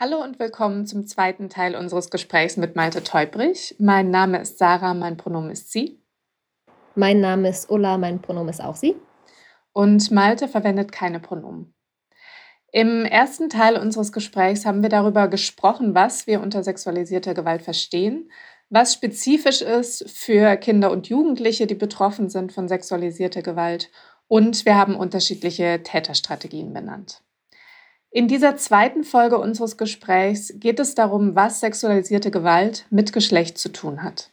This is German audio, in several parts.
Hallo und willkommen zum zweiten Teil unseres Gesprächs mit Malte Teubrich. Mein Name ist Sarah, mein Pronomen ist sie. Mein Name ist Ulla, mein Pronomen ist auch sie. Und Malte verwendet keine Pronomen. Im ersten Teil unseres Gesprächs haben wir darüber gesprochen, was wir unter sexualisierter Gewalt verstehen, was spezifisch ist für Kinder und Jugendliche, die betroffen sind von sexualisierter Gewalt. Und wir haben unterschiedliche Täterstrategien benannt. In dieser zweiten Folge unseres Gesprächs geht es darum, was sexualisierte Gewalt mit Geschlecht zu tun hat.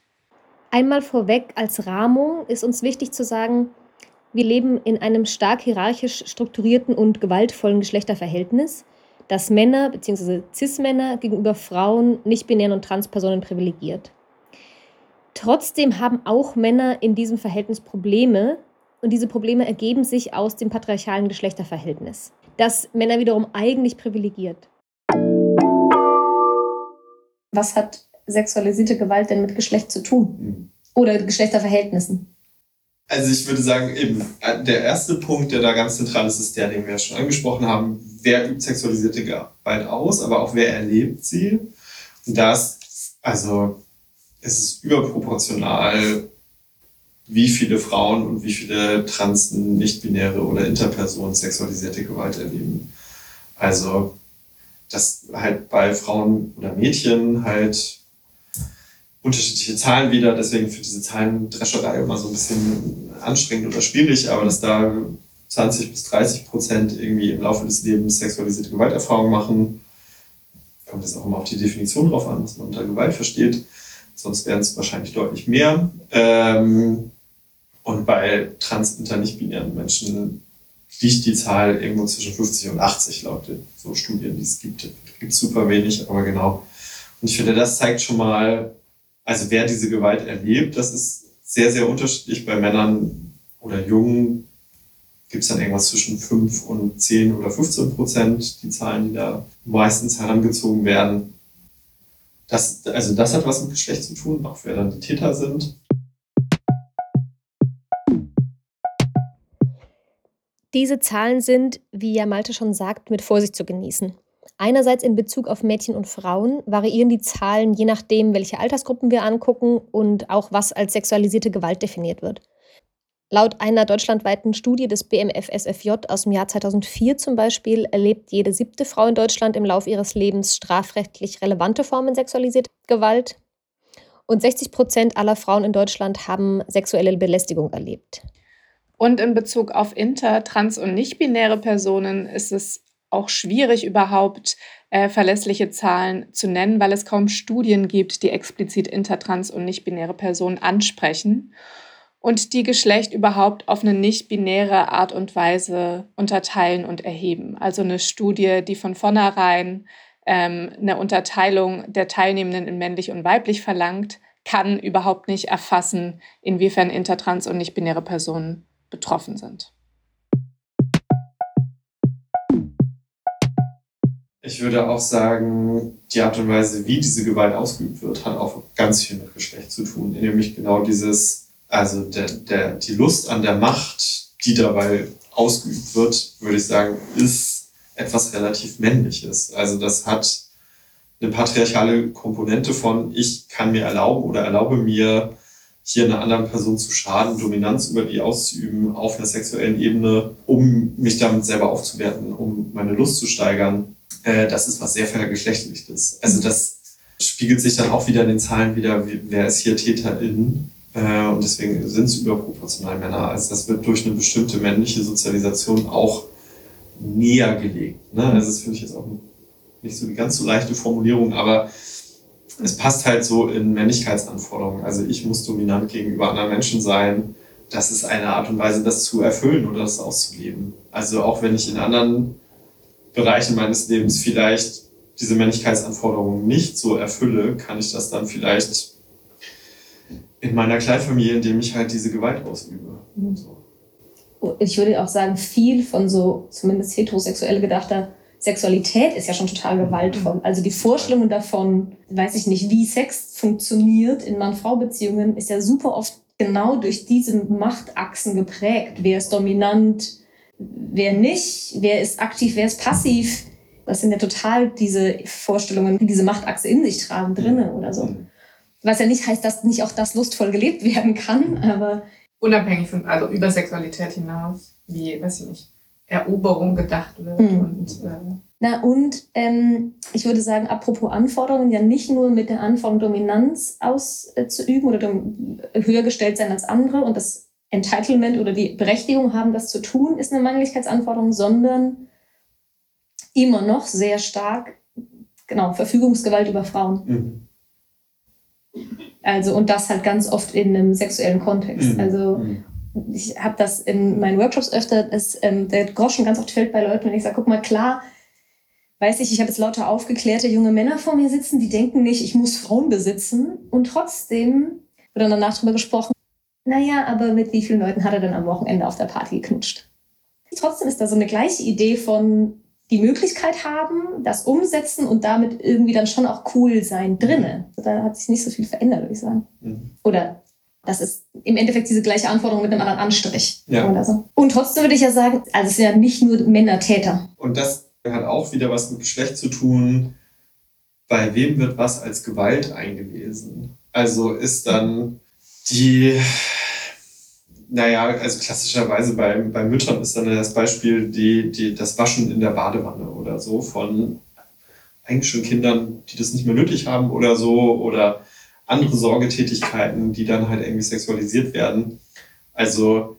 Einmal vorweg als Rahmung ist uns wichtig zu sagen, wir leben in einem stark hierarchisch strukturierten und gewaltvollen Geschlechterverhältnis, das Männer bzw. Cis-Männer gegenüber Frauen, nicht-binären und Transpersonen privilegiert. Trotzdem haben auch Männer in diesem Verhältnis Probleme und diese Probleme ergeben sich aus dem patriarchalen Geschlechterverhältnis das Männer wiederum eigentlich privilegiert. Was hat sexualisierte Gewalt denn mit Geschlecht zu tun? Hm. Oder Geschlechterverhältnissen? Also ich würde sagen, eben, der erste Punkt, der da ganz zentral ist, ist der, den wir ja schon angesprochen haben. Wer übt sexualisierte Gewalt aus, aber auch wer erlebt sie? Und das, also, es ist überproportional wie viele Frauen und wie viele Transen, nicht-binäre oder Interpersonen sexualisierte Gewalt erleben. Also, dass halt bei Frauen oder Mädchen halt unterschiedliche Zahlen wieder, deswegen für diese Zahlendrescherei immer so ein bisschen anstrengend oder schwierig, aber dass da 20 bis 30 Prozent irgendwie im Laufe des Lebens sexualisierte Gewalterfahrungen machen, kommt es auch immer auf die Definition drauf an, was man unter Gewalt versteht. Sonst wären es wahrscheinlich deutlich mehr. Ähm, und bei trans- inter nicht-binären Menschen liegt die Zahl irgendwo zwischen 50 und 80 laut den so Studien, die es gibt. Gibt super wenig, aber genau. Und ich finde, das zeigt schon mal, also wer diese Gewalt erlebt, das ist sehr, sehr unterschiedlich. Bei Männern oder Jungen gibt es dann irgendwas zwischen 5 und 10 oder 15 Prozent, die Zahlen, die da meistens herangezogen werden. Das, also das hat was mit Geschlecht zu tun, auch wer dann die Täter sind. Diese Zahlen sind, wie ja Malte schon sagt, mit Vorsicht zu genießen. Einerseits in Bezug auf Mädchen und Frauen variieren die Zahlen je nachdem, welche Altersgruppen wir angucken und auch was als sexualisierte Gewalt definiert wird. Laut einer deutschlandweiten Studie des BMFSFJ aus dem Jahr 2004 zum Beispiel erlebt jede siebte Frau in Deutschland im Laufe ihres Lebens strafrechtlich relevante Formen sexualisierte Gewalt. Und 60 Prozent aller Frauen in Deutschland haben sexuelle Belästigung erlebt. Und in Bezug auf inter-, trans- und nicht-binäre Personen ist es auch schwierig, überhaupt äh, verlässliche Zahlen zu nennen, weil es kaum Studien gibt, die explizit inter-, trans- und nicht-binäre Personen ansprechen und die Geschlecht überhaupt auf eine nicht-binäre Art und Weise unterteilen und erheben. Also eine Studie, die von vornherein ähm, eine Unterteilung der Teilnehmenden in männlich und weiblich verlangt, kann überhaupt nicht erfassen, inwiefern intertrans und nicht-binäre Personen betroffen sind. Ich würde auch sagen, die Art und Weise, wie diese Gewalt ausgeübt wird, hat auch ganz viel mit Geschlecht zu tun. Nämlich genau dieses, also der, der, die Lust an der Macht, die dabei ausgeübt wird, würde ich sagen, ist etwas relativ Männliches. Also das hat eine patriarchale Komponente von, ich kann mir erlauben oder erlaube mir, hier einer anderen Person zu schaden, Dominanz über die auszuüben auf einer sexuellen Ebene, um mich damit selber aufzuwerten, um meine Lust zu steigern, äh, das ist was sehr vergeschlechtlichtes. Also das spiegelt sich dann auch wieder in den Zahlen wieder, wer ist hier Täterin. Äh, und deswegen sind es überproportional Männer. Also das wird durch eine bestimmte männliche Sozialisation auch näher gelegt. Ne? Also das finde ich jetzt auch nicht so die ganz so leichte Formulierung, aber es passt halt so in Männlichkeitsanforderungen. Also ich muss dominant gegenüber anderen Menschen sein. Das ist eine Art und Weise, das zu erfüllen oder das auszuleben. Also auch wenn ich in anderen Bereichen meines Lebens vielleicht diese Männlichkeitsanforderungen nicht so erfülle, kann ich das dann vielleicht in meiner Kleinfamilie, indem ich halt diese Gewalt ausübe. Mhm. So. Ich würde auch sagen, viel von so zumindest heterosexuell gedachter Sexualität ist ja schon total gewaltvoll. Also die Vorstellung davon, weiß ich nicht, wie Sex funktioniert in Mann-Frau-Beziehungen, ist ja super oft genau durch diese Machtachsen geprägt. Wer ist dominant, wer nicht, wer ist aktiv, wer ist passiv. Das sind ja total diese Vorstellungen, die diese Machtachse in sich tragen, drinnen oder so. Was ja nicht heißt, dass nicht auch das lustvoll gelebt werden kann, aber. Unabhängig von, also über Sexualität hinaus, wie, weiß ich nicht, Eroberung gedacht wird. Mhm. Und, äh Na und ähm, ich würde sagen, apropos Anforderungen, ja nicht nur mit der Anforderung Dominanz auszuüben äh, oder höher gestellt sein als andere und das Entitlement oder die Berechtigung haben, das zu tun, ist eine Männlichkeitsanforderung, sondern immer noch sehr stark, genau, Verfügungsgewalt über Frauen. Mhm. Also, und das halt ganz oft in einem sexuellen Kontext. Mhm. Also, mhm ich habe das in meinen Workshops öfter, dass ähm, der Groschen ganz oft fällt bei Leuten, wenn ich sage, guck mal, klar, weiß ich, ich habe jetzt lauter aufgeklärte junge Männer vor mir sitzen, die denken nicht, ich muss Frauen besitzen. Und trotzdem wird dann danach drüber gesprochen, naja, aber mit wie vielen Leuten hat er denn am Wochenende auf der Party geknutscht? Trotzdem ist da so eine gleiche Idee von die Möglichkeit haben, das umsetzen und damit irgendwie dann schon auch cool sein drinnen. Da hat sich nicht so viel verändert, würde ich sagen. Mhm. Oder das ist im Endeffekt diese gleiche Anforderung mit einem anderen Anstrich. Ja. Oder so. Und trotzdem würde ich ja sagen, also es sind ja nicht nur Männer Täter. Und das hat auch wieder was mit Geschlecht zu tun. Bei wem wird was als Gewalt eingelesen? Also ist dann die, naja, also klassischerweise bei, bei Müttern ist dann das Beispiel die, die, das Waschen in der Badewanne oder so von eigentlich schon Kindern, die das nicht mehr nötig haben oder so oder andere Sorgetätigkeiten, die dann halt irgendwie sexualisiert werden. Also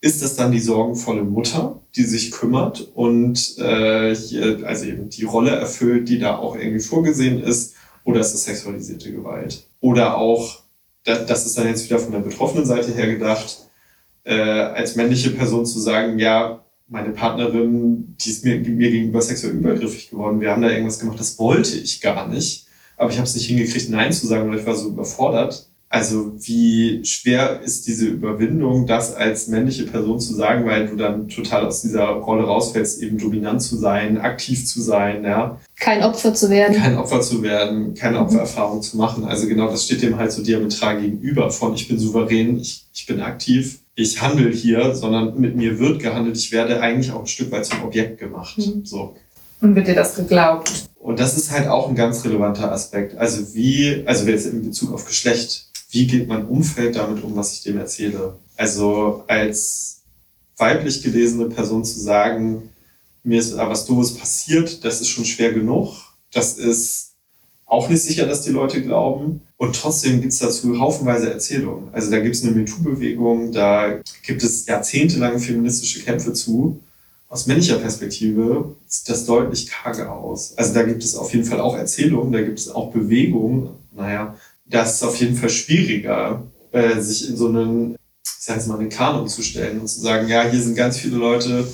ist das dann die sorgenvolle Mutter, die sich kümmert und äh, hier, also eben die Rolle erfüllt, die da auch irgendwie vorgesehen ist, oder ist es sexualisierte Gewalt? Oder auch, das ist dann jetzt wieder von der betroffenen Seite her gedacht, äh, als männliche Person zu sagen, ja, meine Partnerin, die ist mir, mir gegenüber sexuell übergriffig geworden, wir haben da irgendwas gemacht, das wollte ich gar nicht aber ich habe es nicht hingekriegt, Nein zu sagen, weil ich war so überfordert. Also wie schwer ist diese Überwindung, das als männliche Person zu sagen, weil du dann total aus dieser Rolle rausfällst, eben dominant zu sein, aktiv zu sein, ja. Kein Opfer zu werden. Kein Opfer zu werden, keine mhm. Opfererfahrung zu machen. Also genau das steht dem halt so diametral gegenüber von ich bin souverän, ich, ich bin aktiv, ich handle hier, sondern mit mir wird gehandelt, ich werde eigentlich auch ein Stück weit zum Objekt gemacht. Mhm. So. Und wird dir das geglaubt? Und das ist halt auch ein ganz relevanter Aspekt. Also wie, also jetzt in Bezug auf Geschlecht, wie geht mein Umfeld damit um, was ich dem erzähle? Also als weiblich gelesene Person zu sagen, mir ist was Doofes passiert, das ist schon schwer genug. Das ist auch nicht sicher, dass die Leute glauben. Und trotzdem gibt es dazu haufenweise Erzählungen. Also da gibt es eine MeToo-Bewegung, da gibt es jahrzehntelange feministische Kämpfe zu aus männlicher Perspektive sieht das deutlich karger aus. Also da gibt es auf jeden Fall auch Erzählungen, da gibt es auch Bewegungen. Naja, das ist auf jeden Fall schwieriger, äh, sich in so einen, ich sag jetzt mal, einen Kanon zu stellen und zu sagen, ja, hier sind ganz viele Leute,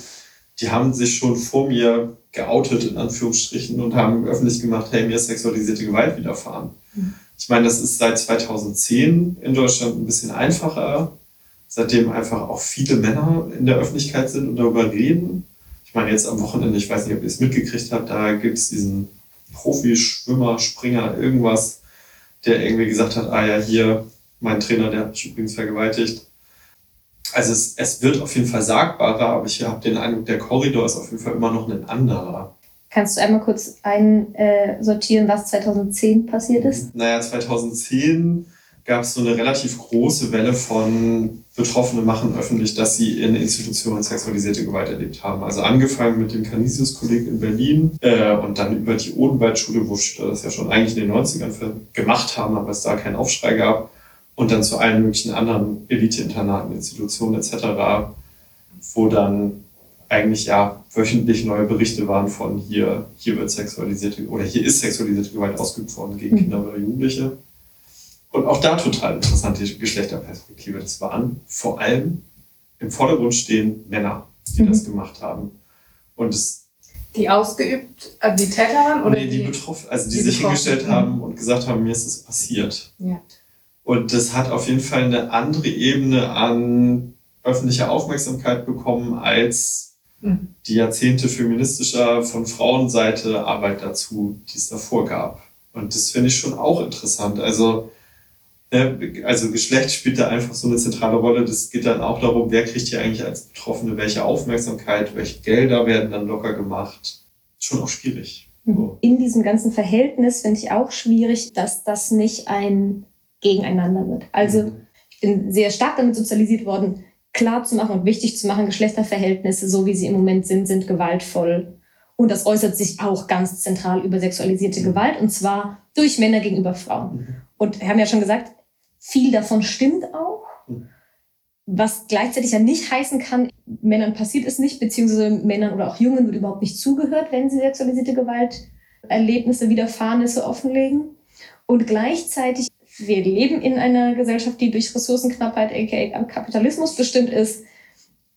die haben sich schon vor mir geoutet, in Anführungsstrichen, und haben öffentlich gemacht, hey, mir ist sexualisierte Gewalt widerfahren. Mhm. Ich meine, das ist seit 2010 in Deutschland ein bisschen einfacher, seitdem einfach auch viele Männer in der Öffentlichkeit sind und darüber reden. Meine, jetzt am Wochenende, ich weiß nicht, ob ihr es mitgekriegt habt, da gibt es diesen Profi-Schwimmer, Springer, irgendwas, der irgendwie gesagt hat, ah ja, hier, mein Trainer, der hat mich übrigens vergewaltigt. Also es, es wird auf jeden Fall sagbarer, aber ich habe den Eindruck, der Korridor ist auf jeden Fall immer noch ein anderer. Kannst du einmal kurz einsortieren, was 2010 passiert ist? Naja, 2010 gab es so eine relativ große Welle von Betroffene machen öffentlich, dass sie in Institutionen sexualisierte Gewalt erlebt haben. Also angefangen mit dem Canisius-Kolleg in Berlin äh, und dann über die Odenwaldschule, wo Schüler das ja schon eigentlich in den 90ern gemacht haben, aber es da keinen Aufschrei gab. Und dann zu allen möglichen anderen Elite-Internaten, Institutionen etc., wo dann eigentlich ja wöchentlich neue Berichte waren von hier, hier wird sexualisierte oder hier ist sexualisierte Gewalt ausgeübt worden gegen mhm. Kinder oder Jugendliche. Und auch da total interessante Geschlechterperspektive. Das waren vor allem im Vordergrund stehen Männer, die mhm. das gemacht haben. Und es die ausgeübt, also die Täter waren? Oder nee, die, die betroffen, also die, die sich hingestellt haben und gesagt haben, mir ist das passiert. Ja. Und das hat auf jeden Fall eine andere Ebene an öffentlicher Aufmerksamkeit bekommen als mhm. die Jahrzehnte feministischer von Frauenseite Arbeit dazu, die es davor gab. Und das finde ich schon auch interessant. Also, also Geschlecht spielt da einfach so eine zentrale Rolle. Das geht dann auch darum, wer kriegt hier eigentlich als Betroffene welche Aufmerksamkeit, welche Gelder werden dann locker gemacht. Schon auch schwierig. Mhm. So. In diesem ganzen Verhältnis finde ich auch schwierig, dass das nicht ein Gegeneinander wird. Also mhm. ich bin sehr stark damit sozialisiert worden, klar zu machen und wichtig zu machen, Geschlechterverhältnisse, so wie sie im Moment sind, sind gewaltvoll. Und das äußert sich auch ganz zentral über sexualisierte mhm. Gewalt, und zwar durch Männer gegenüber Frauen. Mhm. Und wir haben ja schon gesagt, viel davon stimmt auch. Mhm. Was gleichzeitig ja nicht heißen kann, Männern passiert es nicht, beziehungsweise Männern oder auch Jungen wird überhaupt nicht zugehört, wenn sie sexualisierte Gewalt Erlebnisse, Widerfahrnisse offenlegen. Und gleichzeitig wir leben in einer Gesellschaft, die durch Ressourcenknappheit, aka Kapitalismus bestimmt ist.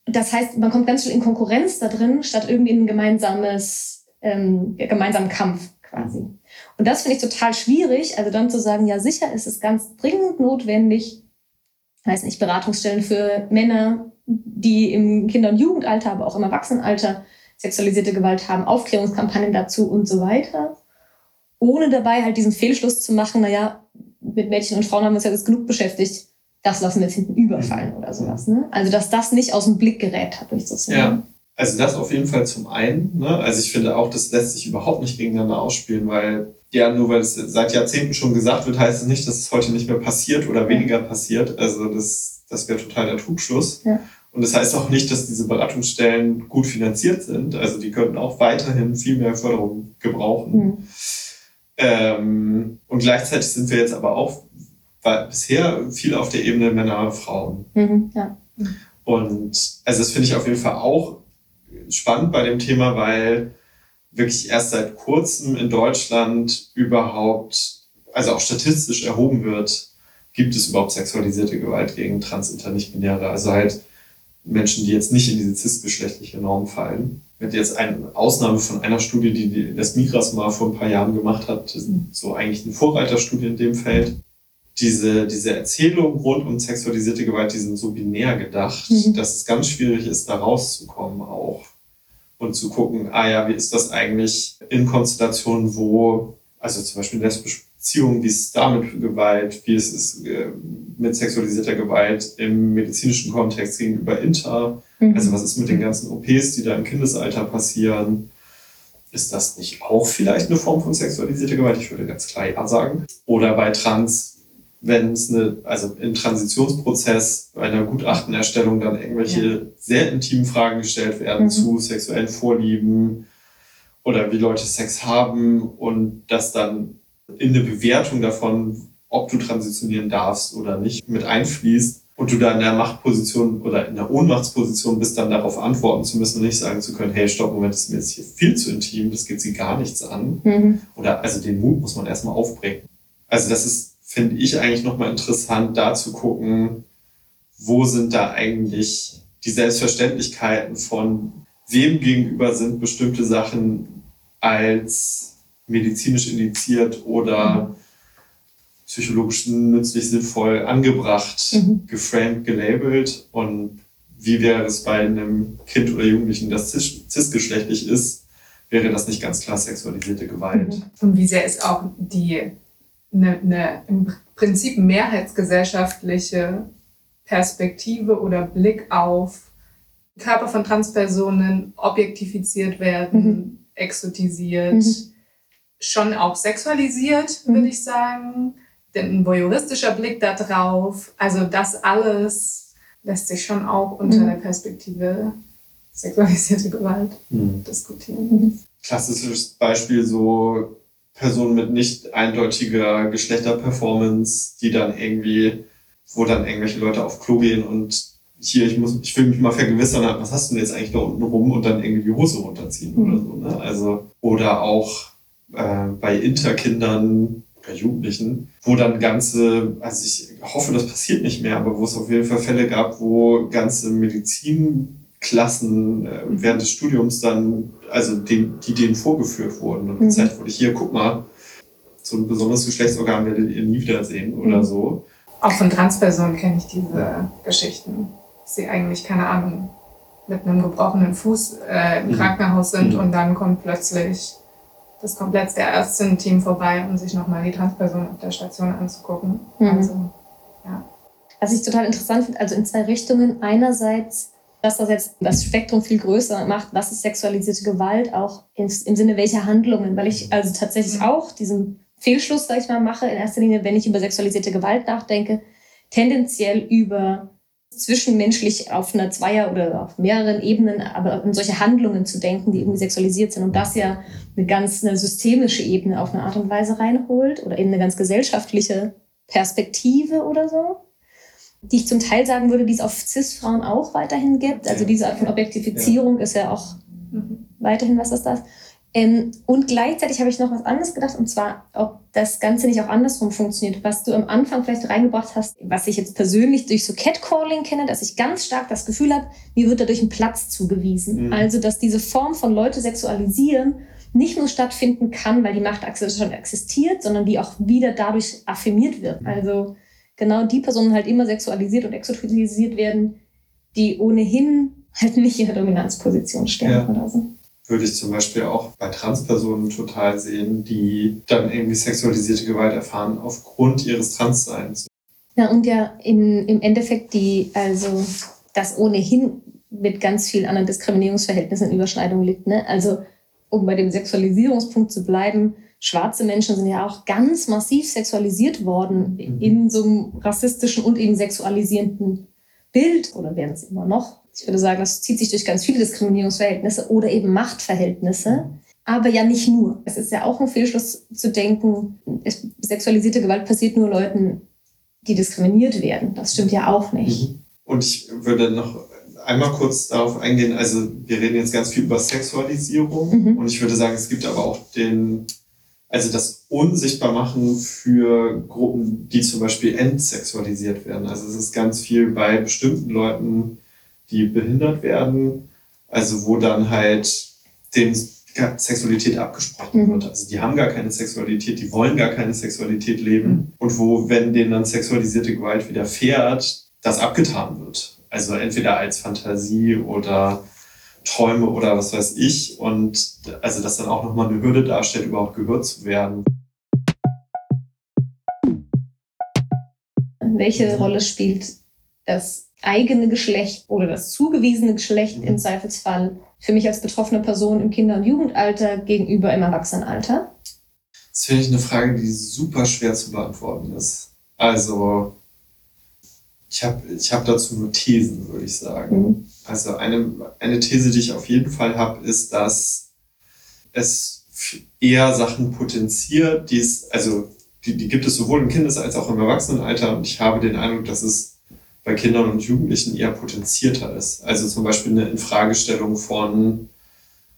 Das heißt, man kommt ganz schnell in Konkurrenz da drin, statt irgendwie in ein gemeinsames, ähm, gemeinsamen Kampf quasi. Und das finde ich total schwierig. Also dann zu sagen, ja sicher ist es ganz dringend notwendig, heißt nicht Beratungsstellen für Männer, die im Kinder- und Jugendalter, aber auch im Erwachsenenalter sexualisierte Gewalt haben, Aufklärungskampagnen dazu und so weiter. Ohne dabei halt diesen Fehlschluss zu machen, naja, mit Mädchen und Frauen haben wir uns ja jetzt genug beschäftigt. Das lassen wir jetzt hinten überfallen oder sowas. Ne? Also, dass das nicht aus dem Blick gerät hat durch sozusagen. Ja. Also das auf jeden Fall zum einen. Ne? Also ich finde auch, das lässt sich überhaupt nicht gegeneinander ausspielen, weil ja, nur weil es seit Jahrzehnten schon gesagt wird, heißt es nicht, dass es heute nicht mehr passiert oder weniger passiert. Also das, das wäre total der Trugschluss. Ja. Und das heißt auch nicht, dass diese Beratungsstellen gut finanziert sind. Also die könnten auch weiterhin viel mehr Förderung gebrauchen. Mhm. Ähm, und gleichzeitig sind wir jetzt aber auch bisher viel auf der Ebene Männer, Frauen. Mhm, ja. Und also das finde ich auf jeden Fall auch spannend bei dem Thema, weil wirklich erst seit kurzem in Deutschland überhaupt, also auch statistisch erhoben wird, gibt es überhaupt sexualisierte Gewalt gegen Transinter, nicht-binäre, also halt Menschen, die jetzt nicht in diese cis-geschlechtliche Norm fallen mit jetzt eine Ausnahme von einer Studie, die das Migras mal vor ein paar Jahren gemacht hat, so eigentlich eine Vorreiterstudie in dem Feld. Diese, diese Erzählung rund um sexualisierte Gewalt, die sind so binär gedacht, mhm. dass es ganz schwierig ist, da rauszukommen auch. Und zu gucken, ah ja, wie ist das eigentlich in Konstellationen, wo, also zum Beispiel lesbische Beziehungen, wie ist es da mit Gewalt, wie ist es äh, mit sexualisierter Gewalt im medizinischen Kontext gegenüber Inter, Mhm. Also was ist mit den ganzen OPs, die da im Kindesalter passieren? Ist das nicht auch vielleicht eine Form von sexualisierter Gewalt? Ich würde ganz klar ja sagen. Oder bei Trans, wenn es eine, also im Transitionsprozess bei einer Gutachtenerstellung dann irgendwelche ja. sehr intimen Fragen gestellt werden mhm. zu sexuellen Vorlieben oder wie Leute Sex haben und das dann in eine Bewertung davon, ob du transitionieren darfst oder nicht, mit einfließt und du da in der Machtposition oder in der Ohnmachtsposition bist, dann darauf antworten zu müssen und nicht sagen zu können, hey, stopp, Moment, das ist mir jetzt hier viel zu intim, das geht sie gar nichts an. Mhm. Oder also den Mut muss man erstmal aufbringen. Also das ist, finde ich, eigentlich nochmal interessant, da zu gucken, wo sind da eigentlich die Selbstverständlichkeiten von wem gegenüber sind bestimmte Sachen als medizinisch indiziert oder mhm psychologisch nützlich, sinnvoll angebracht, mhm. geframed, gelabelt und wie wäre es bei einem Kind oder Jugendlichen, das cisgeschlechtlich ist, wäre das nicht ganz klar sexualisierte Gewalt. Mhm. Und wie sehr ist auch die eine, eine im Prinzip mehrheitsgesellschaftliche Perspektive oder Blick auf Körper von Transpersonen objektifiziert werden, mhm. exotisiert, mhm. schon auch sexualisiert, würde mhm. ich sagen ein voyeuristischer Blick da drauf. Also das alles lässt sich schon auch unter mhm. der Perspektive sexualisierte Gewalt mhm. diskutieren. Mhm. Klassisches Beispiel so Personen mit nicht eindeutiger Geschlechterperformance, die dann irgendwie, wo dann irgendwelche Leute auf Klo gehen und hier, ich muss, ich will mich mal vergewissern, was hast du denn jetzt eigentlich da unten rum und dann irgendwie die Hose runterziehen mhm. oder so. Ne? Also, oder auch äh, bei Interkindern, bei Jugendlichen, wo dann ganze, also ich hoffe, das passiert nicht mehr, aber wo es auf jeden Fall Fälle gab, wo ganze Medizinklassen äh, während des Studiums dann, also den, die denen vorgeführt wurden und mhm. gezeigt wurde, hier, guck mal, so ein besonderes Geschlechtsorgan werdet ihr nie wiedersehen oder mhm. so. Auch von Transpersonen kenne ich diese Geschichten. Sie eigentlich, keine Ahnung, mit einem gebrochenen Fuß äh, im mhm. Krankenhaus sind mhm. und dann kommt plötzlich das komplett der Ärztin-Team vorbei, um sich nochmal die Transperson auf der Station anzugucken. Mhm. Also, ja. Was ich total interessant finde, also in zwei Richtungen. Einerseits, dass das jetzt das Spektrum viel größer macht, was ist sexualisierte Gewalt, auch im, im Sinne welcher Handlungen, weil ich also tatsächlich mhm. auch diesen Fehlschluss, sag ich mal, mache, in erster Linie, wenn ich über sexualisierte Gewalt nachdenke, tendenziell über zwischenmenschlich auf einer Zweier- oder auf mehreren Ebenen, aber in solche Handlungen zu denken, die irgendwie sexualisiert sind und das ja eine ganz eine systemische Ebene auf eine Art und Weise reinholt oder eben eine ganz gesellschaftliche Perspektive oder so, die ich zum Teil sagen würde, die es auf CIS-Frauen auch weiterhin gibt. Also diese Art von Objektifizierung ja. ist ja auch weiterhin was ist das. Ähm, und gleichzeitig habe ich noch was anderes gedacht, und zwar, ob das Ganze nicht auch andersrum funktioniert. Was du am Anfang vielleicht reingebracht hast, was ich jetzt persönlich durch so Catcalling kenne, dass ich ganz stark das Gefühl habe, mir wird dadurch ein Platz zugewiesen. Mhm. Also, dass diese Form von Leute sexualisieren nicht nur stattfinden kann, weil die Machtachse schon existiert, sondern die auch wieder dadurch affirmiert wird. Mhm. Also genau die Personen halt immer sexualisiert und exotisiert werden, die ohnehin halt nicht in der Dominanzposition stehen ja. oder so würde ich zum Beispiel auch bei Transpersonen total sehen, die dann irgendwie sexualisierte Gewalt erfahren aufgrund ihres Transseins. Ja, und ja in, im Endeffekt die, also das ohnehin mit ganz vielen anderen Diskriminierungsverhältnissen in Überschneidung liegt. Ne? Also um bei dem Sexualisierungspunkt zu bleiben, schwarze Menschen sind ja auch ganz massiv sexualisiert worden mhm. in so einem rassistischen und eben sexualisierenden Bild oder werden es immer noch ich würde sagen, das zieht sich durch ganz viele Diskriminierungsverhältnisse oder eben Machtverhältnisse. Aber ja nicht nur. Es ist ja auch ein Fehlschluss zu denken, es, sexualisierte Gewalt passiert nur Leuten, die diskriminiert werden. Das stimmt ja auch nicht. Mhm. Und ich würde noch einmal kurz darauf eingehen, also wir reden jetzt ganz viel über Sexualisierung mhm. und ich würde sagen, es gibt aber auch den, also das Unsichtbarmachen für Gruppen, die zum Beispiel entsexualisiert werden. Also es ist ganz viel bei bestimmten Leuten, die behindert werden, also wo dann halt den Sexualität abgesprochen mhm. wird. Also die haben gar keine Sexualität, die wollen gar keine Sexualität leben. Mhm. Und wo, wenn denen dann sexualisierte Gewalt widerfährt, das abgetan wird. Also entweder als Fantasie oder Träume oder was weiß ich. Und also das dann auch nochmal eine Hürde darstellt, überhaupt gehört zu werden. Welche Rolle spielt das eigene Geschlecht oder das zugewiesene Geschlecht im Zweifelsfall für mich als betroffene Person im Kinder- und Jugendalter gegenüber im Erwachsenenalter? Das finde ich eine Frage, die super schwer zu beantworten ist. Also, ich habe ich hab dazu nur Thesen, würde ich sagen. Mhm. Also, eine, eine These, die ich auf jeden Fall habe, ist, dass es eher Sachen potenziert, die es, also, die, die gibt es sowohl im Kindes- als auch im Erwachsenenalter. Und ich habe den Eindruck, dass es bei Kindern und Jugendlichen eher potenzierter ist. Also zum Beispiel eine Infragestellung von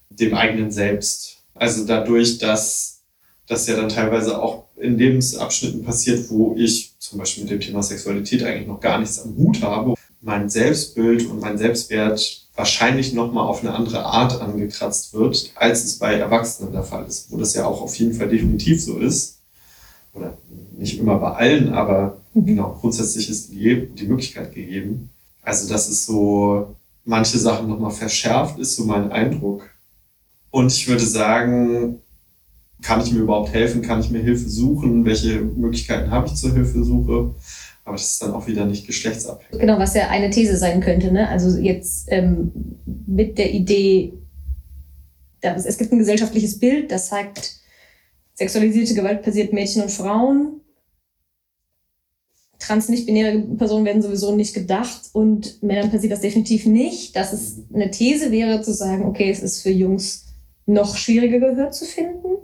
dem eigenen Selbst. Also dadurch, dass das ja dann teilweise auch in Lebensabschnitten passiert, wo ich zum Beispiel mit dem Thema Sexualität eigentlich noch gar nichts am Hut habe, mein Selbstbild und mein Selbstwert wahrscheinlich nochmal auf eine andere Art angekratzt wird, als es bei Erwachsenen der Fall ist, wo das ja auch auf jeden Fall definitiv so ist. Oder nicht immer bei allen, aber Mhm. Genau, grundsätzlich ist die, die Möglichkeit gegeben. Also, dass es so manche Sachen nochmal verschärft, ist so mein Eindruck. Und ich würde sagen, kann ich mir überhaupt helfen? Kann ich mir Hilfe suchen? Welche Möglichkeiten habe ich zur Hilfesuche? Aber das ist dann auch wieder nicht geschlechtsabhängig. Genau, was ja eine These sein könnte. Ne? Also jetzt ähm, mit der Idee, dass es gibt ein gesellschaftliches Bild, das zeigt, sexualisierte Gewalt passiert Mädchen und Frauen trans nicht-binäre Personen werden sowieso nicht gedacht und Männern passiert das definitiv nicht. Dass es eine These wäre zu sagen, okay, es ist für Jungs noch schwieriger Gehör zu finden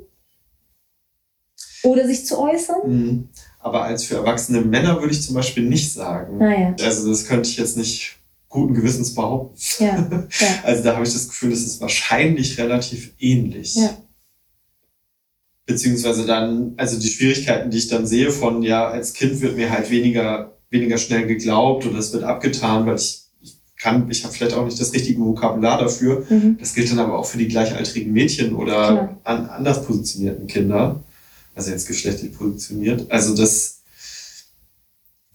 oder sich zu äußern. Mhm. Aber als für erwachsene Männer würde ich zum Beispiel nicht sagen. Ah, ja. Also das könnte ich jetzt nicht guten Gewissens behaupten. Ja, ja. Also da habe ich das Gefühl, das ist wahrscheinlich relativ ähnlich. Ja. Beziehungsweise dann, also die Schwierigkeiten, die ich dann sehe von, ja, als Kind wird mir halt weniger, weniger schnell geglaubt oder es wird abgetan, weil ich, ich kann, ich habe vielleicht auch nicht das richtige Vokabular dafür. Mhm. Das gilt dann aber auch für die gleichaltrigen Mädchen oder an, anders positionierten Kinder. Also jetzt geschlechtlich positioniert. Also das,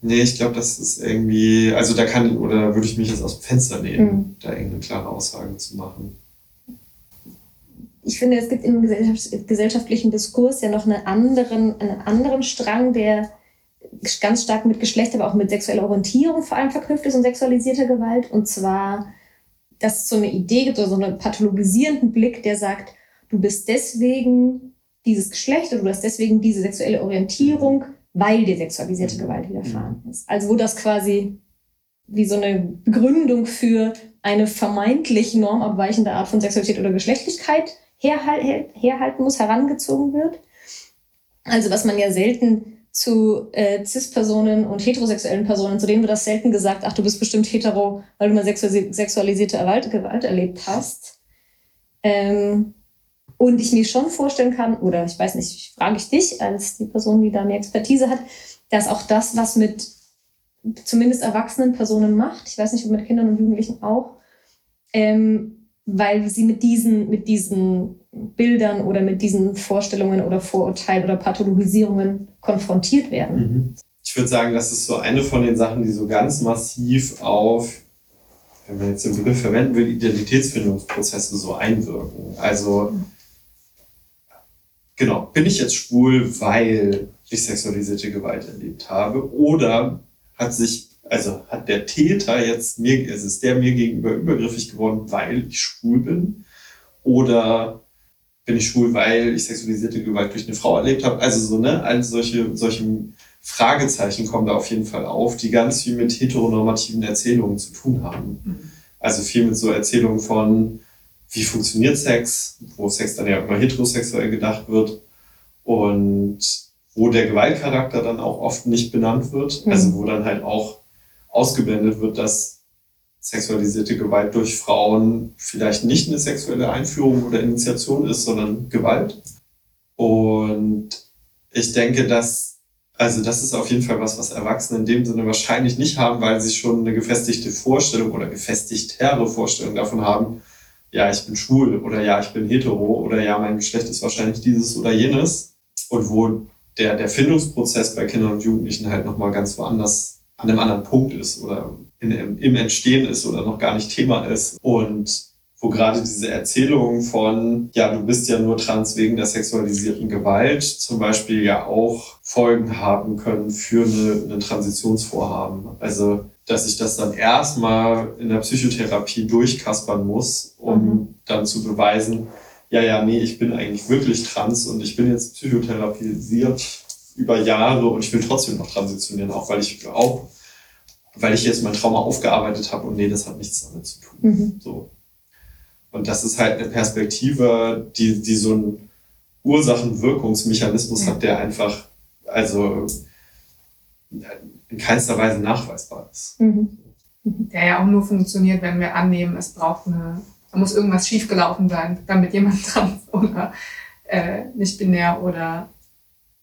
Nee, ich glaube, das ist irgendwie, also da kann, oder würde ich mich jetzt aus dem Fenster nehmen, mhm. da irgendeine klare Aussage zu machen. Ich finde, es gibt im gesellschaftlichen Diskurs ja noch einen anderen, einen anderen Strang, der ganz stark mit Geschlecht, aber auch mit sexueller Orientierung vor allem verknüpft ist und sexualisierter Gewalt. Und zwar, dass es so eine Idee gibt oder so einen pathologisierenden Blick, der sagt, du bist deswegen dieses Geschlecht oder du hast deswegen diese sexuelle Orientierung weil dir sexualisierte Gewalt widerfahren ist. Also wo das quasi wie so eine Begründung für eine vermeintlich normabweichende Art von Sexualität oder Geschlechtlichkeit herhalten muss, herangezogen wird. Also was man ja selten zu äh, Cis-Personen und heterosexuellen Personen, zu denen wird das selten gesagt, ach, du bist bestimmt hetero, weil du mal sexualisierte Gewalt, Gewalt erlebt hast. Ähm, und ich mir schon vorstellen kann, oder ich weiß nicht, frage ich dich als die Person, die da mehr Expertise hat, dass auch das, was mit zumindest erwachsenen Personen macht, ich weiß nicht, ob mit Kindern und Jugendlichen auch, ähm, weil sie mit diesen, mit diesen Bildern oder mit diesen Vorstellungen oder Vorurteilen oder Pathologisierungen konfrontiert werden. Mhm. Ich würde sagen, das ist so eine von den Sachen, die so ganz massiv auf, wenn man jetzt den Begriff verwenden will, Identitätsfindungsprozesse so einwirken. Also genau, bin ich jetzt schwul, weil ich sexualisierte Gewalt erlebt habe? Oder hat sich, also hat der Täter jetzt mir, also ist der mir gegenüber übergriffig geworden, weil ich schwul bin? Oder bin ich schwul, weil ich sexualisierte Gewalt durch eine Frau erlebt habe? Also so, ne, all solche, solche Fragezeichen kommen da auf jeden Fall auf, die ganz viel mit heteronormativen Erzählungen zu tun haben. Mhm. Also viel mit so Erzählungen von, wie funktioniert Sex, wo Sex dann ja immer heterosexuell gedacht wird und wo der Gewaltcharakter dann auch oft nicht benannt wird, mhm. also wo dann halt auch ausgeblendet wird, dass sexualisierte Gewalt durch Frauen vielleicht nicht eine sexuelle Einführung oder Initiation ist, sondern Gewalt. Und ich denke, dass, also das ist auf jeden Fall was, was Erwachsene in dem Sinne wahrscheinlich nicht haben, weil sie schon eine gefestigte Vorstellung oder gefestigtere Vorstellung davon haben, ja, ich bin schwul oder ja, ich bin hetero oder ja, mein Geschlecht ist wahrscheinlich dieses oder jenes. Und wo der, der Findungsprozess bei Kindern und Jugendlichen halt nochmal ganz woanders an einem anderen Punkt ist oder in, im Entstehen ist oder noch gar nicht Thema ist. Und wo gerade diese Erzählung von, ja, du bist ja nur trans wegen der sexualisierten Gewalt zum Beispiel ja auch Folgen haben können für eine, ein Transitionsvorhaben. Also dass ich das dann erstmal in der Psychotherapie durchkaspern muss, um mhm. dann zu beweisen, ja, ja, nee, ich bin eigentlich wirklich trans und ich bin jetzt psychotherapisiert über Jahre und ich will trotzdem noch transitionieren, auch weil ich auch, weil ich jetzt mein Trauma aufgearbeitet habe und nee, das hat nichts damit zu tun. Mhm. So. Und das ist halt eine Perspektive, die, die so einen Ursachen-Wirkungsmechanismus ja. hat, der einfach, also in keinster Weise nachweisbar ist. Mhm. Der ja auch nur funktioniert, wenn wir annehmen, es braucht eine, da muss irgendwas schiefgelaufen sein, damit jemand trans oder äh, nicht binär oder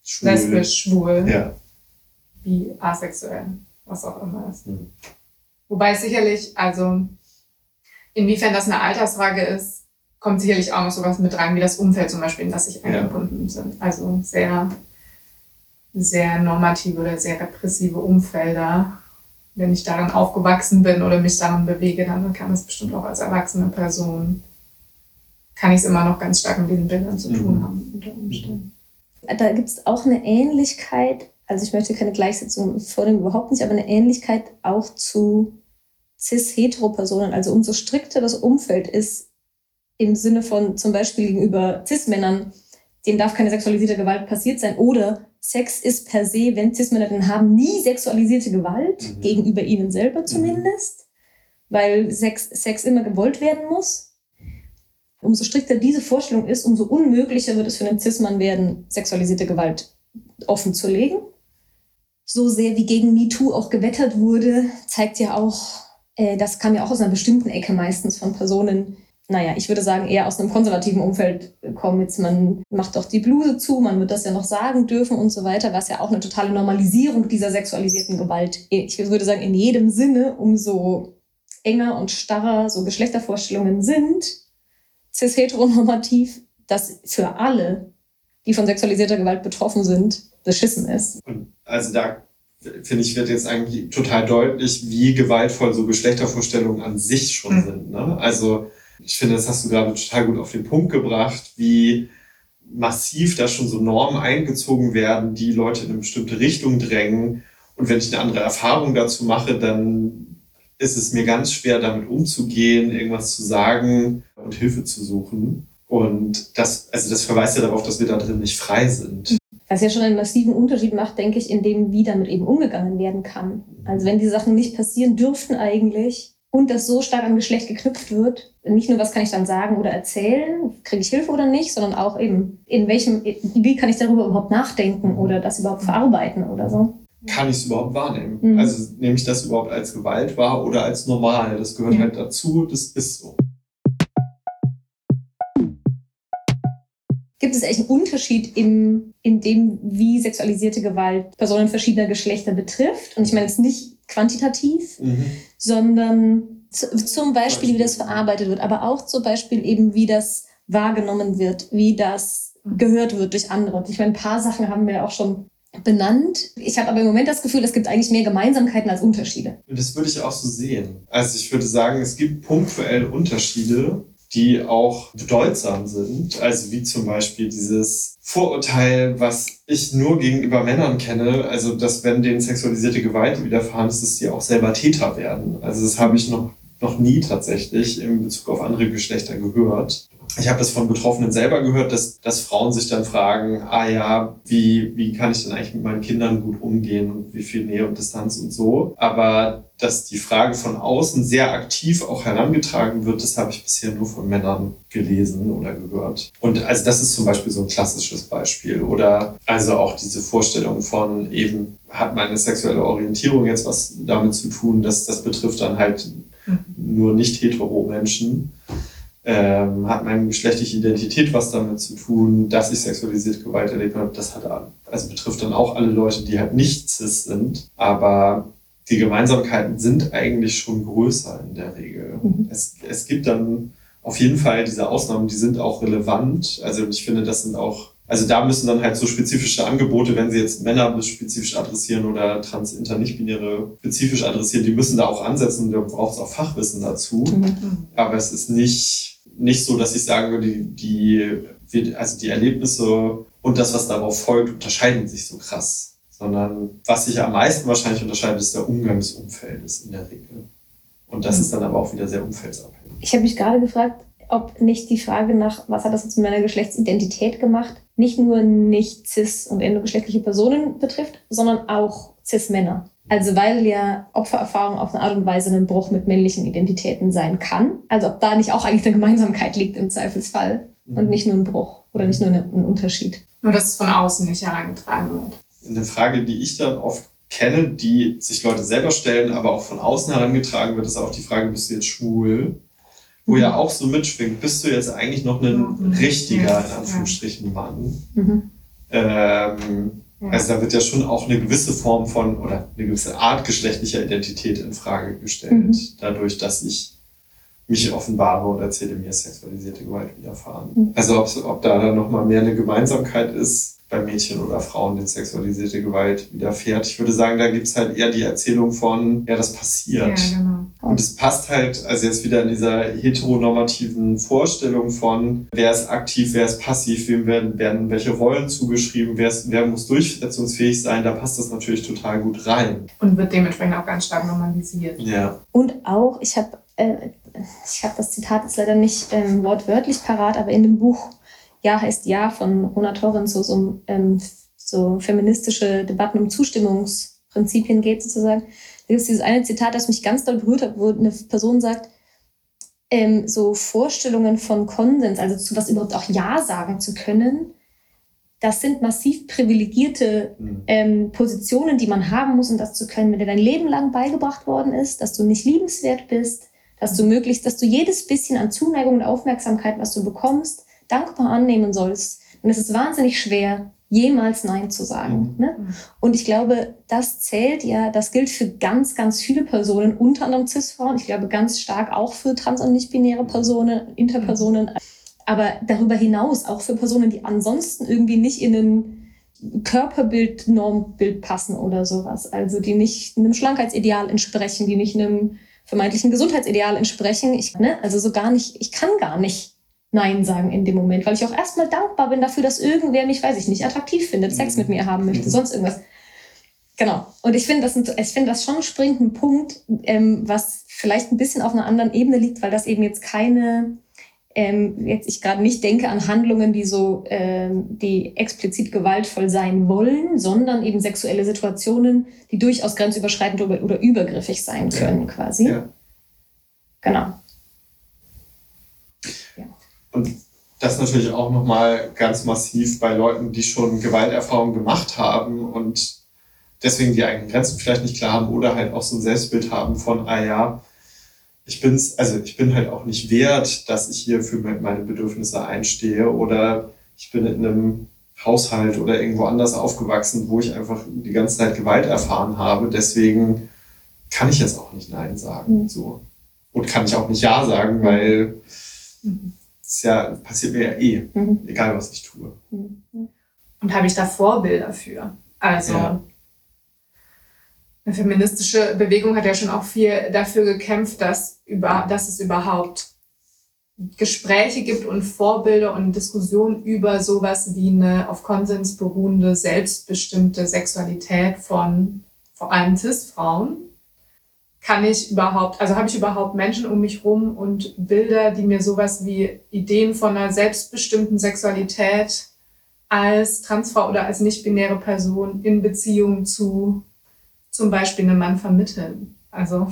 schwul. lesbisch, schwul, ja. wie asexuell, was auch immer ist. Mhm. Wobei sicherlich, also inwiefern das eine Altersfrage ist, kommt sicherlich auch noch sowas mit rein, wie das Umfeld zum Beispiel, in das sich eingebunden ja. sind. Also sehr sehr normative oder sehr repressive Umfelder. Wenn ich daran aufgewachsen bin oder mich daran bewege, dann kann es bestimmt auch als erwachsene Person, kann ich es immer noch ganz stark mit diesen Bildern zu tun mhm. haben unter Umständen. Da gibt es auch eine Ähnlichkeit, also ich möchte keine Gleichsetzung vornehmen, überhaupt nicht, aber eine Ähnlichkeit auch zu cis-hetero-Personen. Also umso strikter das Umfeld ist, im Sinne von zum Beispiel gegenüber cis-Männern, denen darf keine sexualisierte Gewalt passiert sein oder Sex ist per se, wenn Cis-Männer haben, nie sexualisierte Gewalt, mhm. gegenüber ihnen selber zumindest, mhm. weil Sex, Sex immer gewollt werden muss. Umso strikter diese Vorstellung ist, umso unmöglicher wird es für einen Cis-Mann werden, sexualisierte Gewalt offen zu legen. So sehr wie gegen MeToo auch gewettert wurde, zeigt ja auch äh, das kam ja auch aus einer bestimmten Ecke meistens von Personen, naja, ich würde sagen, eher aus einem konservativen Umfeld kommen. Jetzt, man macht doch die Bluse zu, man wird das ja noch sagen dürfen und so weiter, was ja auch eine totale Normalisierung dieser sexualisierten Gewalt, ich würde sagen, in jedem Sinne, umso enger und starrer so Geschlechtervorstellungen sind, cis-heteronormativ, das für alle, die von sexualisierter Gewalt betroffen sind, beschissen ist. Also da finde ich, wird jetzt eigentlich total deutlich, wie gewaltvoll so Geschlechtervorstellungen an sich schon mhm. sind. Ne? Also ich finde, das hast du gerade total gut auf den Punkt gebracht, wie massiv da schon so Normen eingezogen werden, die Leute in eine bestimmte Richtung drängen. Und wenn ich eine andere Erfahrung dazu mache, dann ist es mir ganz schwer, damit umzugehen, irgendwas zu sagen und Hilfe zu suchen. Und das, also das verweist ja darauf, dass wir da drin nicht frei sind. Was ja schon einen massiven Unterschied macht, denke ich, in dem, wie damit eben umgegangen werden kann. Also wenn die Sachen nicht passieren dürften eigentlich, und das so stark an Geschlecht geknüpft wird, nicht nur, was kann ich dann sagen oder erzählen, kriege ich Hilfe oder nicht, sondern auch eben, in welchem, wie kann ich darüber überhaupt nachdenken oder das überhaupt verarbeiten oder so. Kann ich es überhaupt wahrnehmen? Mhm. Also nehme ich das überhaupt als Gewalt wahr oder als normal? Das gehört ja. halt dazu, das ist so. Gibt es echt einen Unterschied in, in dem, wie sexualisierte Gewalt Personen verschiedener Geschlechter betrifft? Und ich meine jetzt nicht quantitativ, mhm. sondern zum Beispiel, wie das verarbeitet wird, aber auch zum Beispiel eben, wie das wahrgenommen wird, wie das gehört wird durch andere. Und ich meine, ein paar Sachen haben wir auch schon benannt. Ich habe aber im Moment das Gefühl, es gibt eigentlich mehr Gemeinsamkeiten als Unterschiede. Das würde ich auch so sehen. Also ich würde sagen, es gibt punktuell Unterschiede, die auch bedeutsam sind. Also wie zum Beispiel dieses Vorurteil, was ich nur gegenüber Männern kenne, also dass wenn denen sexualisierte Gewalt widerfahren ist, dass die auch selber Täter werden. Also das habe ich noch, noch nie tatsächlich in Bezug auf andere Geschlechter gehört ich habe das von Betroffenen selber gehört, dass, dass Frauen sich dann fragen, ah ja, wie, wie kann ich denn eigentlich mit meinen Kindern gut umgehen und wie viel Nähe und Distanz und so. Aber dass die Frage von außen sehr aktiv auch herangetragen wird, das habe ich bisher nur von Männern gelesen oder gehört. Und also das ist zum Beispiel so ein klassisches Beispiel. Oder also auch diese Vorstellung von eben, hat meine sexuelle Orientierung jetzt was damit zu tun, dass das betrifft dann halt mhm. nur nicht hetero Menschen ähm, hat meine geschlechtliche Identität was damit zu tun, dass ich sexualisierte Gewalt erlebt habe. Das hat also betrifft dann auch alle Leute, die halt nicht cis sind. Aber die Gemeinsamkeiten sind eigentlich schon größer in der Regel. Mhm. Es, es gibt dann auf jeden Fall diese Ausnahmen, die sind auch relevant. Also ich finde, das sind auch, also da müssen dann halt so spezifische Angebote, wenn sie jetzt Männer spezifisch adressieren oder trans, inter, nicht-binäre spezifisch adressieren, die müssen da auch ansetzen. Da braucht es auch Fachwissen dazu. Mhm. Aber es ist nicht nicht so, dass ich sagen würde, die, die, also die Erlebnisse und das, was darauf folgt, unterscheiden sich so krass. Sondern was sich am meisten wahrscheinlich unterscheidet, ist der Umgangsumfeld ist in der Regel. Und das mhm. ist dann aber auch wieder sehr umfeldsabhängig. Ich habe mich gerade gefragt, ob nicht die Frage nach, was hat das jetzt mit meiner Geschlechtsidentität gemacht, nicht nur nicht cis- und endogeschlechtliche Personen betrifft, sondern auch cis-Männer. Also weil ja Opfererfahrung auf eine Art und Weise ein Bruch mit männlichen Identitäten sein kann. Also ob da nicht auch eigentlich eine Gemeinsamkeit liegt im Zweifelsfall mhm. und nicht nur ein Bruch oder nicht nur ein Unterschied. Nur dass es von außen nicht herangetragen wird. Eine Frage, die ich dann oft kenne, die sich Leute selber stellen, aber auch von außen herangetragen wird, ist auch die Frage, bist du jetzt schwul? Wo mhm. ja auch so mitschwingt, bist du jetzt eigentlich noch ein mhm. richtiger, in Anführungsstrichen, Mann? Mhm. Ähm, also da wird ja schon auch eine gewisse Form von oder eine gewisse Art geschlechtlicher Identität in Frage gestellt, mhm. dadurch, dass ich mich offenbare und erzähle mir sexualisierte Gewalt widerfahren. Mhm. Also ob, ob da dann nochmal mehr eine Gemeinsamkeit ist, bei Mädchen oder Frauen, denen sexualisierte Gewalt widerfährt. Ich würde sagen, da gibt's halt eher die Erzählung von, ja, das passiert. Ja, genau. Und es passt halt, also jetzt wieder in dieser heteronormativen Vorstellung von, wer ist aktiv, wer ist passiv, wem werden, werden welche Rollen zugeschrieben, wer, ist, wer muss durchsetzungsfähig sein, da passt das natürlich total gut rein. Und wird dementsprechend auch ganz stark normalisiert. Ja. Und auch, ich habe äh, ich habe das Zitat jetzt leider nicht ähm, wortwörtlich parat, aber in dem Buch ja heißt Ja von Rona Torrens, so, so, ähm, so feministische Debatten um Zustimmungsprinzipien geht sozusagen. Da gibt es dieses eine Zitat, das mich ganz doll berührt hat, wo eine Person sagt, ähm, so Vorstellungen von Konsens, also zu was überhaupt auch Ja sagen zu können, das sind massiv privilegierte mhm. ähm, Positionen, die man haben muss, um das zu können, wenn dir dein Leben lang beigebracht worden ist, dass du nicht liebenswert bist, dass du möglichst, dass du jedes bisschen an Zuneigung und Aufmerksamkeit, was du bekommst, dankbar annehmen sollst. Und es ist wahnsinnig schwer, jemals Nein zu sagen. Mhm. Ne? Und ich glaube, das zählt ja, das gilt für ganz, ganz viele Personen, unter anderem Cis-Frauen. Ich glaube ganz stark auch für trans- und nicht-binäre Personen, Interpersonen. Aber darüber hinaus auch für Personen, die ansonsten irgendwie nicht in ein Körperbild, Normbild passen oder sowas. Also die nicht einem Schlankheitsideal entsprechen, die nicht einem vermeintlichen Gesundheitsideal entsprechen. Ich, ne, also so gar nicht, ich kann gar nicht Nein sagen in dem Moment, weil ich auch erstmal dankbar bin dafür, dass irgendwer mich, weiß ich nicht, attraktiv findet, Sex mit mir haben möchte, mhm. sonst irgendwas. Genau. Und ich finde das, ich finde das schon einen springenden Punkt, ähm, was vielleicht ein bisschen auf einer anderen Ebene liegt, weil das eben jetzt keine, ähm, jetzt ich gerade nicht denke an Handlungen, die so, ähm, die explizit gewaltvoll sein wollen, sondern eben sexuelle Situationen, die durchaus grenzüberschreitend oder, übergriffig sein können, quasi. Ja. Genau. Und das natürlich auch nochmal ganz massiv bei Leuten, die schon Gewalterfahrungen gemacht haben und deswegen die eigenen Grenzen vielleicht nicht klar haben oder halt auch so ein Selbstbild haben von, ah ja, ich bin's, also ich bin halt auch nicht wert, dass ich hier für meine Bedürfnisse einstehe oder ich bin in einem Haushalt oder irgendwo anders aufgewachsen, wo ich einfach die ganze Zeit Gewalt erfahren habe. Deswegen kann ich jetzt auch nicht Nein sagen. Mhm. So. Und kann ich auch nicht Ja sagen, weil mhm ist ja, passiert mir ja eh, mhm. egal was ich tue. Mhm. Und habe ich da Vorbilder für? Also, ja. eine feministische Bewegung hat ja schon auch viel dafür gekämpft, dass, über, dass es überhaupt Gespräche gibt und Vorbilder und Diskussionen über sowas wie eine auf Konsens beruhende, selbstbestimmte Sexualität von vor allem Cis-Frauen kann ich überhaupt, also habe ich überhaupt Menschen um mich rum und Bilder, die mir sowas wie Ideen von einer selbstbestimmten Sexualität als Transfrau oder als nicht-binäre Person in Beziehung zu zum Beispiel einem Mann vermitteln. Also,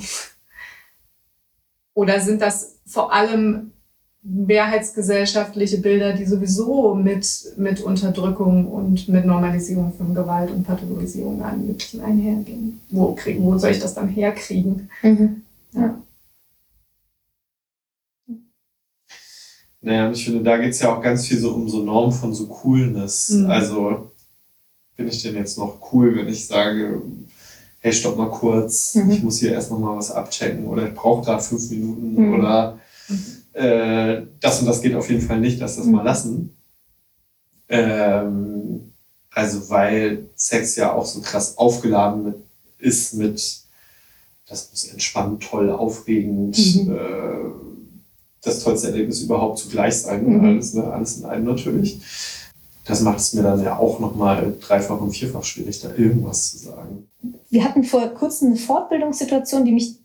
oder sind das vor allem mehrheitsgesellschaftliche Bilder, die sowieso mit, mit Unterdrückung und mit Normalisierung von Gewalt und Pathologisierung an Mädchen einhergehen. Wo, krieg, wo soll ich das dann herkriegen? Mhm. Ja. Naja, und ich finde, da geht es ja auch ganz viel so um so Normen von so Coolness. Mhm. Also, bin ich denn jetzt noch cool, wenn ich sage, hey, stopp mal kurz, mhm. ich muss hier erst noch mal was abchecken oder ich brauche da fünf Minuten mhm. oder mhm äh, das und das geht auf jeden Fall nicht, lass das mhm. mal lassen. Ähm, also weil Sex ja auch so krass aufgeladen mit, ist mit, das muss entspannt, toll, aufregend, mhm. äh, das tollste Erlebnis überhaupt zugleich sein mhm. alles, ne, alles in einem natürlich. Das macht es mir dann ja auch nochmal dreifach und vierfach schwierig, da irgendwas zu sagen. Wir hatten vor kurzem eine Fortbildungssituation, die mich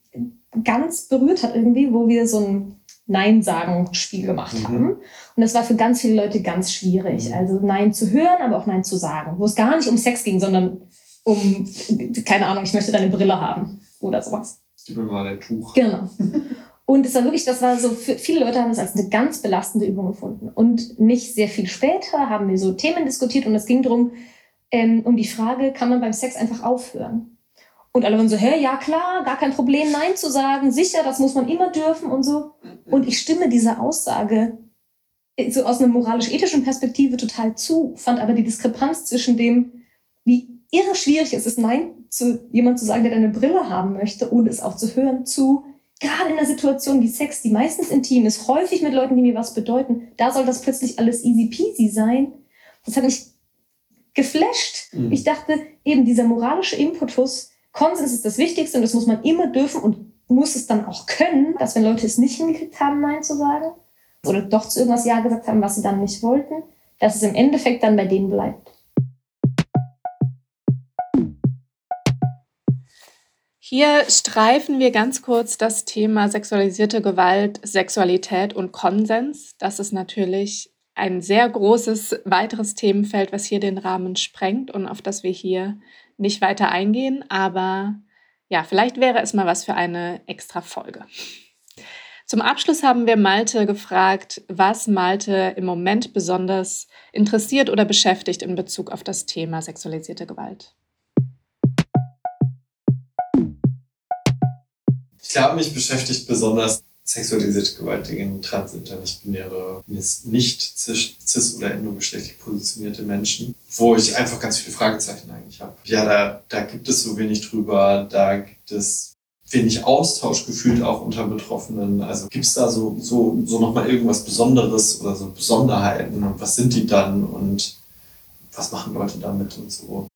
ganz berührt hat irgendwie, wo wir so ein Nein-Sagen-Spiel gemacht mhm. haben. Und das war für ganz viele Leute ganz schwierig. Mhm. Also Nein zu hören, aber auch Nein zu sagen. Wo es gar nicht um Sex ging, sondern um, keine Ahnung, ich möchte deine Brille haben oder sowas. Gib mir mal ein Tuch. Genau. Und es war wirklich, das war so, für viele Leute haben es als eine ganz belastende Übung gefunden. Und nicht sehr viel später haben wir so Themen diskutiert und es ging darum, ähm, um die Frage, kann man beim Sex einfach aufhören? Und alle waren so, hä, ja klar, gar kein Problem, Nein zu sagen, sicher, das muss man immer dürfen und so. Und ich stimme dieser Aussage so aus einer moralisch-ethischen Perspektive total zu, fand aber die Diskrepanz zwischen dem, wie irre schwierig es ist, Nein zu jemand zu sagen, der deine Brille haben möchte und es auch zu hören, zu, gerade in einer Situation wie Sex, die meistens intim ist, häufig mit Leuten, die mir was bedeuten, da soll das plötzlich alles easy peasy sein. Das hat mich geflasht. Mhm. Ich dachte, eben dieser moralische Impetus, Konsens ist das Wichtigste und das muss man immer dürfen und muss es dann auch können, dass wenn Leute es nicht hingekriegt haben, Nein zu sagen oder doch zu irgendwas Ja gesagt haben, was sie dann nicht wollten, dass es im Endeffekt dann bei denen bleibt. Hier streifen wir ganz kurz das Thema sexualisierte Gewalt, Sexualität und Konsens. Das ist natürlich ein sehr großes weiteres Themenfeld, was hier den Rahmen sprengt und auf das wir hier nicht weiter eingehen, aber ja, vielleicht wäre es mal was für eine extra Folge. Zum Abschluss haben wir Malte gefragt, was Malte im Moment besonders interessiert oder beschäftigt in Bezug auf das Thema sexualisierte Gewalt. Ich glaube, mich beschäftigt besonders sexualisierte Gewalt gegen trans, inter, nicht-binäre, nicht cis- oder endogeschlechtlich positionierte Menschen, wo ich einfach ganz viele Fragezeichen eigentlich habe. Ja, da, da gibt es so wenig drüber, da gibt es wenig Austausch gefühlt auch unter Betroffenen. Also gibt es da so, so, so nochmal irgendwas Besonderes oder so Besonderheiten und was sind die dann und was machen Leute damit und so.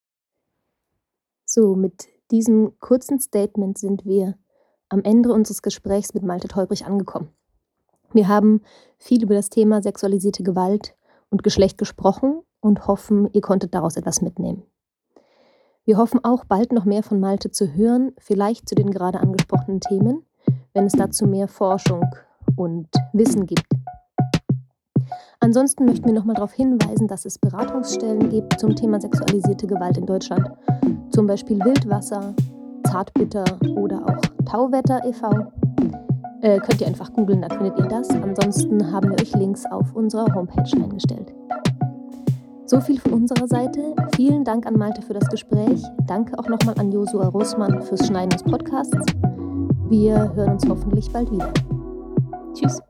So, mit diesem kurzen Statement sind wir am Ende unseres Gesprächs mit Malte Teubrich angekommen. Wir haben viel über das Thema sexualisierte Gewalt und Geschlecht gesprochen und hoffen, ihr konntet daraus etwas mitnehmen. Wir hoffen auch bald noch mehr von Malte zu hören, vielleicht zu den gerade angesprochenen Themen, wenn es dazu mehr Forschung und Wissen gibt. Ansonsten möchten wir nochmal darauf hinweisen, dass es Beratungsstellen gibt zum Thema sexualisierte Gewalt in Deutschland. Zum Beispiel Wildwasser, Zartbitter oder auch Tauwetter e.V. Äh, könnt ihr einfach googeln, da findet ihr das. Ansonsten haben wir euch Links auf unserer Homepage eingestellt. So viel von unserer Seite. Vielen Dank an Malte für das Gespräch. Danke auch nochmal an Josua Rosmann fürs Schneiden des Podcasts. Wir hören uns hoffentlich bald wieder. Tschüss.